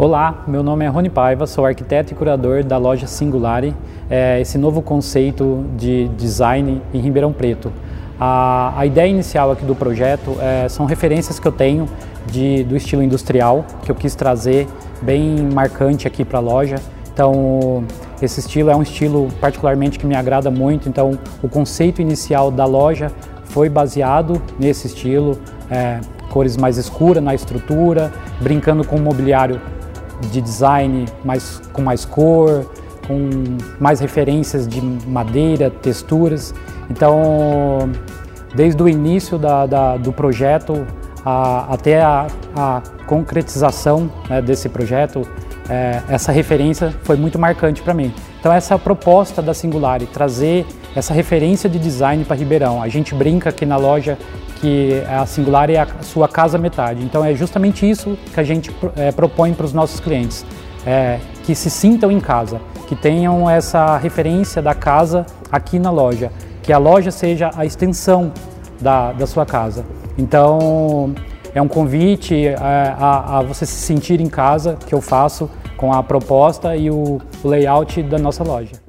Olá, meu nome é Rony Paiva, sou arquiteto e curador da loja Singulari, é esse novo conceito de design em Ribeirão Preto. A, a ideia inicial aqui do projeto é, são referências que eu tenho de, do estilo industrial, que eu quis trazer bem marcante aqui para a loja. Então, esse estilo é um estilo particularmente que me agrada muito, então o conceito inicial da loja foi baseado nesse estilo, é, cores mais escuras na estrutura, brincando com o mobiliário de design mais, com mais cor, com mais referências de madeira, texturas. Então, desde o início da, da, do projeto a, até a, a concretização né, desse projeto, é, essa referência foi muito marcante para mim. Então essa é a proposta da Singulari, trazer essa referência de design para Ribeirão. A gente brinca aqui na loja que a Singular é a sua casa metade. Então é justamente isso que a gente é, propõe para os nossos clientes, é, que se sintam em casa, que tenham essa referência da casa aqui na loja, que a loja seja a extensão da, da sua casa. Então é um convite é, a, a, você se sentir em casa que eu faço com a proposta e o, o layout da nossa loja.